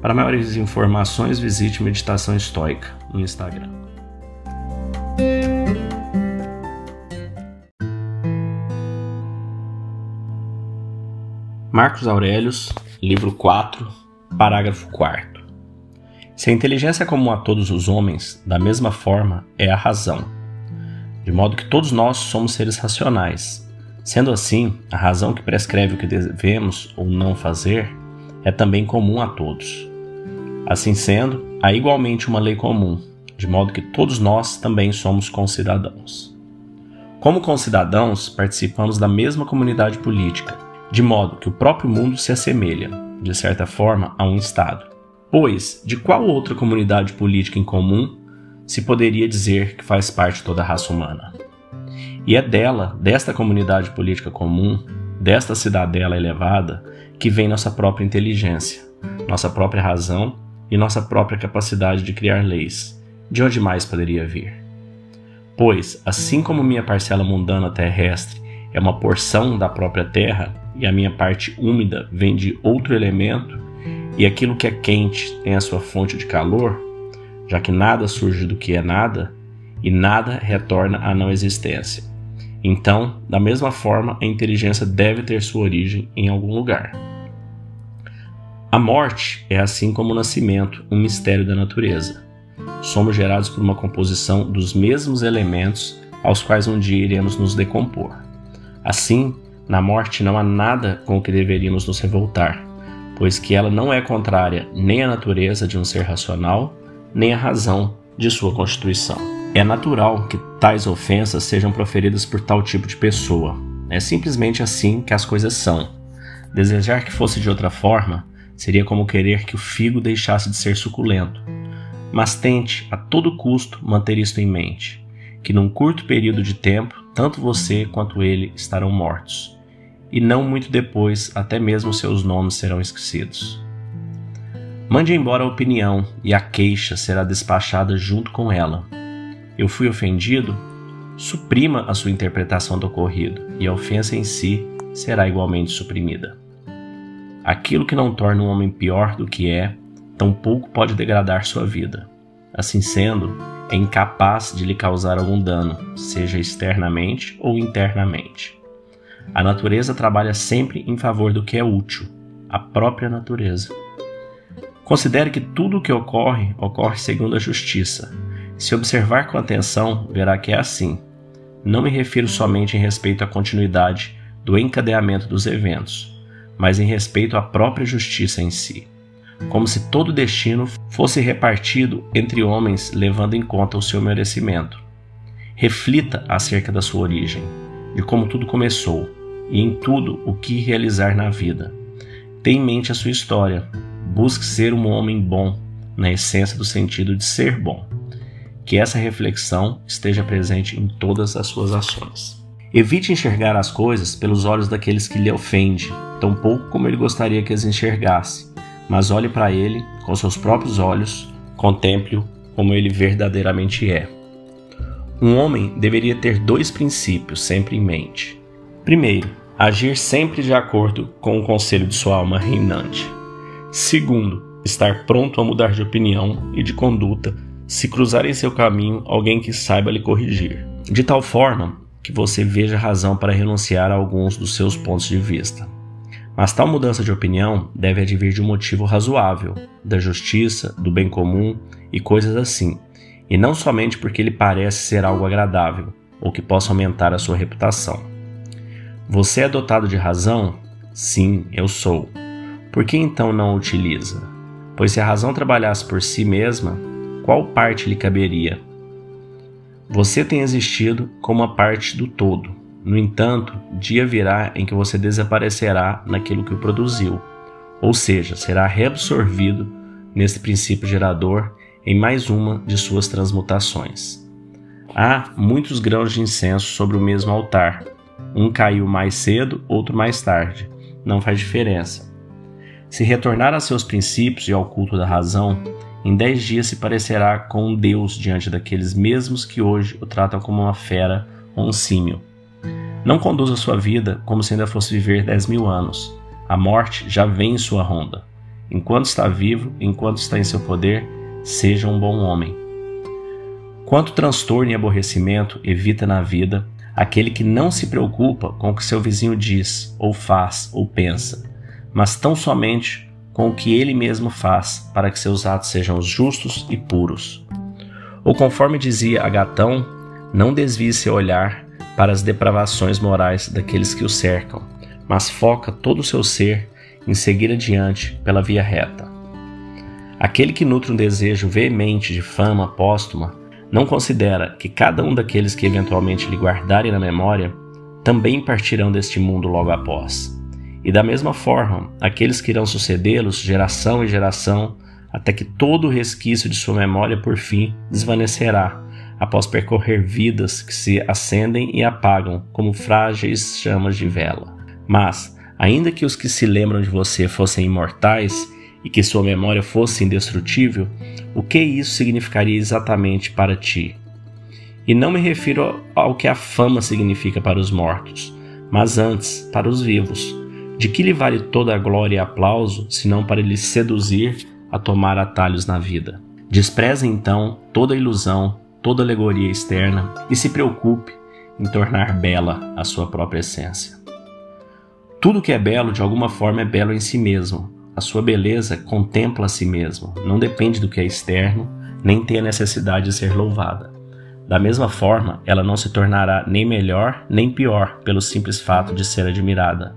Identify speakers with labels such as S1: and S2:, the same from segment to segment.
S1: Para maiores informações, visite Meditação Estoica no Instagram. Marcos Aurelius, livro 4, parágrafo 4. Se a inteligência é comum a todos os homens, da mesma forma é a razão. De modo que todos nós somos seres racionais. Sendo assim, a razão que prescreve o que devemos ou não fazer é também comum a todos. Assim sendo, há igualmente uma lei comum, de modo que todos nós também somos concidadãos. Como concidadãos, participamos da mesma comunidade política, de modo que o próprio mundo se assemelha, de certa forma, a um Estado. Pois, de qual outra comunidade política em comum se poderia dizer que faz parte toda a raça humana? E é dela, desta comunidade política comum, desta cidadela elevada, que vem nossa própria inteligência, nossa própria razão e nossa própria capacidade de criar leis. De onde mais poderia vir? Pois, assim como minha parcela mundana terrestre é uma porção da própria terra e a minha parte úmida vem de outro elemento, e aquilo que é quente tem a sua fonte de calor, já que nada surge do que é nada e nada retorna à não existência. Então, da mesma forma, a inteligência deve ter sua origem em algum lugar. A morte é, assim como o nascimento, um mistério da natureza. Somos gerados por uma composição dos mesmos elementos aos quais um dia iremos nos decompor. Assim, na morte não há nada com o que deveríamos nos revoltar, pois que ela não é contrária nem à natureza de um ser racional, nem à razão de sua constituição. É natural que tais ofensas sejam proferidas por tal tipo de pessoa. É simplesmente assim que as coisas são. Desejar que fosse de outra forma Seria como querer que o figo deixasse de ser suculento. Mas tente, a todo custo, manter isto em mente: que num curto período de tempo, tanto você quanto ele estarão mortos, e não muito depois, até mesmo seus nomes serão esquecidos. Mande embora a opinião, e a queixa será despachada junto com ela. Eu fui ofendido? Suprima a sua interpretação do ocorrido, e a ofensa em si será igualmente suprimida. Aquilo que não torna um homem pior do que é, tampouco pode degradar sua vida. Assim sendo, é incapaz de lhe causar algum dano, seja externamente ou internamente. A natureza trabalha sempre em favor do que é útil, a própria natureza. Considere que tudo o que ocorre, ocorre segundo a justiça. Se observar com atenção, verá que é assim. Não me refiro somente em respeito à continuidade do encadeamento dos eventos, mas em respeito à própria justiça em si, como se todo destino fosse repartido entre homens levando em conta o seu merecimento. Reflita acerca da sua origem, de como tudo começou e em tudo o que realizar na vida. Tenha em mente a sua história. Busque ser um homem bom, na essência do sentido de ser bom. Que essa reflexão esteja presente em todas as suas ações. Evite enxergar as coisas pelos olhos daqueles que lhe ofendem, tão pouco como ele gostaria que as enxergasse, mas olhe para ele com seus próprios olhos, contemple-o como ele verdadeiramente é. Um homem deveria ter dois princípios sempre em mente. Primeiro, agir sempre de acordo com o conselho de sua alma reinante. Segundo, estar pronto a mudar de opinião e de conduta se cruzar em seu caminho alguém que saiba lhe corrigir. De tal forma que você veja razão para renunciar a alguns dos seus pontos de vista. Mas tal mudança de opinião deve advir de um motivo razoável, da justiça, do bem comum e coisas assim, e não somente porque ele parece ser algo agradável ou que possa aumentar a sua reputação. Você é dotado de razão? Sim, eu sou. Por que então não a utiliza? Pois se a razão trabalhasse por si mesma, qual parte lhe caberia? Você tem existido como uma parte do todo. No entanto, dia virá em que você desaparecerá naquilo que o produziu, ou seja, será reabsorvido nesse princípio gerador em mais uma de suas transmutações. Há muitos grãos de incenso sobre o mesmo altar. Um caiu mais cedo, outro mais tarde. Não faz diferença. Se retornar a seus princípios e ao culto da razão, em dez dias se parecerá com um Deus diante daqueles mesmos que hoje o tratam como uma fera ou um símio. Não conduza sua vida como se ainda fosse viver dez mil anos. A morte já vem em sua ronda. Enquanto está vivo, enquanto está em seu poder, seja um bom homem. Quanto transtorno e aborrecimento evita na vida aquele que não se preocupa com o que seu vizinho diz, ou faz, ou pensa, mas tão somente com o que ele mesmo faz para que seus atos sejam justos e puros. Ou conforme dizia Agatão, não desvie seu olhar para as depravações morais daqueles que o cercam, mas foca todo o seu ser em seguir adiante pela via reta. Aquele que nutre um desejo veemente de fama póstuma não considera que cada um daqueles que eventualmente lhe guardarem na memória também partirão deste mundo logo após. E da mesma forma, aqueles que irão sucedê-los, geração e geração, até que todo o resquício de sua memória por fim desvanecerá, após percorrer vidas que se acendem e apagam como frágeis chamas de vela. Mas, ainda que os que se lembram de você fossem imortais e que sua memória fosse indestrutível, o que isso significaria exatamente para ti? E não me refiro ao que a fama significa para os mortos, mas antes para os vivos. De que lhe vale toda a glória e aplauso, senão para lhe seduzir a tomar atalhos na vida? Despreze então toda ilusão, toda alegoria externa e se preocupe em tornar bela a sua própria essência. Tudo que é belo de alguma forma é belo em si mesmo. A sua beleza contempla a si mesmo, não depende do que é externo, nem tem a necessidade de ser louvada. Da mesma forma, ela não se tornará nem melhor nem pior pelo simples fato de ser admirada.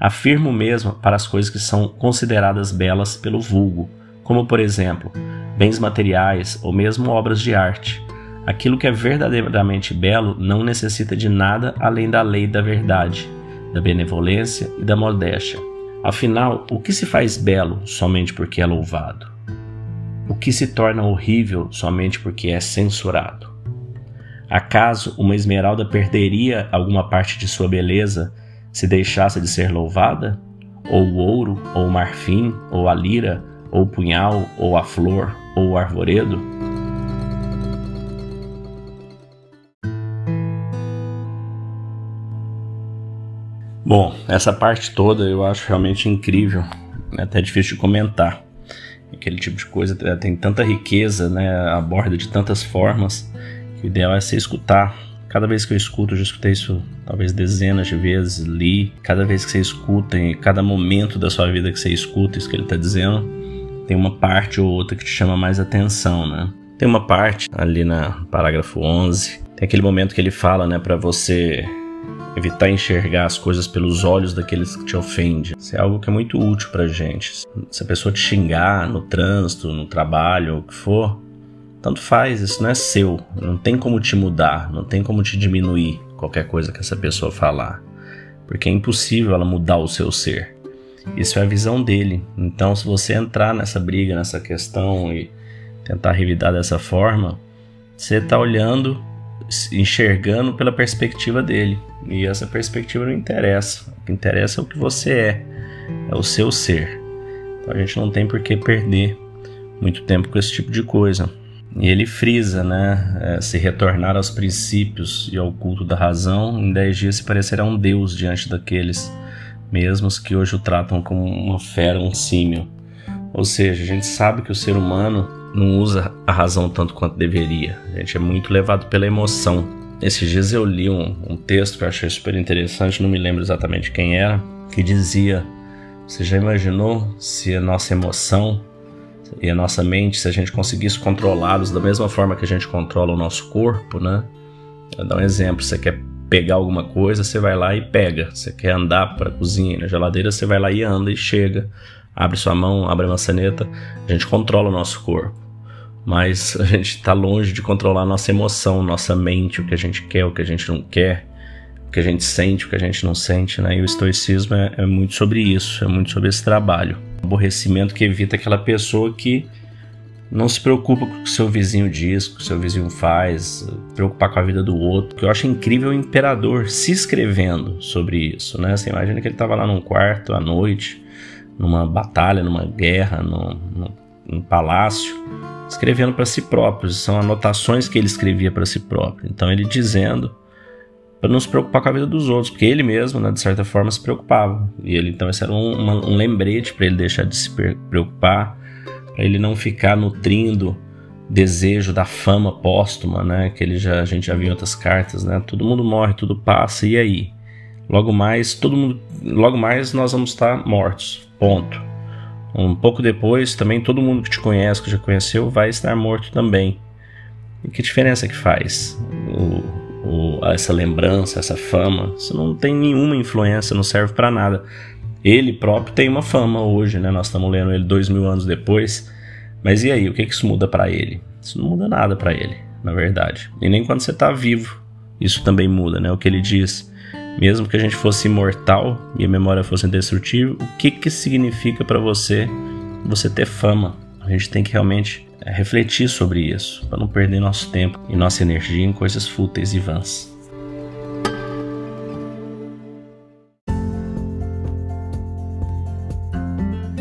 S1: Afirmo mesmo para as coisas que são consideradas belas pelo vulgo, como por exemplo, bens materiais ou mesmo obras de arte. Aquilo que é verdadeiramente belo não necessita de nada além da lei da verdade, da benevolência e da modéstia. Afinal, o que se faz belo somente porque é louvado? O que se torna horrível somente porque é censurado? Acaso uma esmeralda perderia alguma parte de sua beleza se deixasse de ser louvada? Ou o ouro, ou o marfim, ou a lira, ou o punhal, ou a flor, ou o arvoredo? Bom, essa parte toda eu acho realmente incrível, é até difícil de comentar. Aquele tipo de coisa tem tanta riqueza, né, aborda de tantas formas, que o ideal é você escutar Cada vez que eu escuto, eu já escutei isso talvez dezenas de vezes, li. Cada vez que você escuta, em cada momento da sua vida que você escuta isso que ele está dizendo, tem uma parte ou outra que te chama mais atenção, né? Tem uma parte ali na parágrafo 11, tem aquele momento que ele fala, né, para você evitar enxergar as coisas pelos olhos daqueles que te ofendem. Isso é algo que é muito útil pra gente. Se a pessoa te xingar no trânsito, no trabalho, o que for, tanto faz, isso não é seu, não tem como te mudar, não tem como te diminuir qualquer coisa que essa pessoa falar, porque é impossível ela mudar o seu ser. Isso é a visão dele. Então, se você entrar nessa briga, nessa questão e tentar revidar dessa forma, você está olhando, enxergando pela perspectiva dele. E essa perspectiva não interessa. O que interessa é o que você é, é o seu ser. Então a gente não tem por que perder muito tempo com esse tipo de coisa. E ele frisa, né? É, se retornar aos princípios e ao culto da razão, em dez dias se parecerá um Deus diante daqueles mesmos que hoje o tratam como uma fera, um símio. Ou seja, a gente sabe que o ser humano não usa a razão tanto quanto deveria. A gente é muito levado pela emoção. Esses dias eu li um, um texto que eu achei super interessante, não me lembro exatamente quem era, que dizia: Você já imaginou se a nossa emoção e a nossa mente, se a gente conseguisse controlá-los da mesma forma que a gente controla o nosso corpo, né? Vou dar um exemplo, você quer pegar alguma coisa, você vai lá e pega. Você quer andar para a cozinha, na geladeira, você vai lá e anda e chega. Abre sua mão, abre a maçaneta, a gente controla o nosso corpo. Mas a gente está longe de controlar nossa emoção, nossa mente, o que a gente quer, o que a gente não quer, o que a gente sente, o que a gente não sente, né? E o estoicismo é, é muito sobre isso, é muito sobre esse trabalho aborrecimento que evita aquela pessoa que Não se preocupa com o que seu vizinho diz, com o que seu vizinho faz, preocupar com a vida do outro. Que eu acho incrível o imperador se escrevendo sobre isso, né? Você imagina que ele estava lá num quarto à noite, numa batalha, numa guerra, num, num palácio, escrevendo para si próprio. São anotações que ele escrevia para si próprio. Então ele dizendo para não se preocupar com a vida dos outros, porque ele mesmo, né, de certa forma, se preocupava. E ele então esse era um, um lembrete para ele deixar de se preocupar, para ele não ficar nutrindo desejo da fama póstuma, né, que ele já a gente já viu em outras cartas, né? Todo mundo morre, tudo passa e aí, logo mais todo mundo, logo mais nós vamos estar mortos. Ponto. Um pouco depois, também todo mundo que te conhece, que já conheceu, vai estar morto também. E que diferença que faz? O, o, essa lembrança, essa fama, isso não tem nenhuma influência, não serve para nada. Ele próprio tem uma fama hoje, né? Nós estamos lendo ele dois mil anos depois. Mas e aí, o que, que isso muda para ele? Isso não muda nada para ele, na verdade. E nem quando você está vivo, isso também muda, né? O que ele diz, mesmo que a gente fosse imortal e a memória fosse indestrutível, o que que significa para você você ter fama? A gente tem que realmente é refletir sobre isso, para não perder nosso tempo e nossa energia em coisas fúteis e vãs.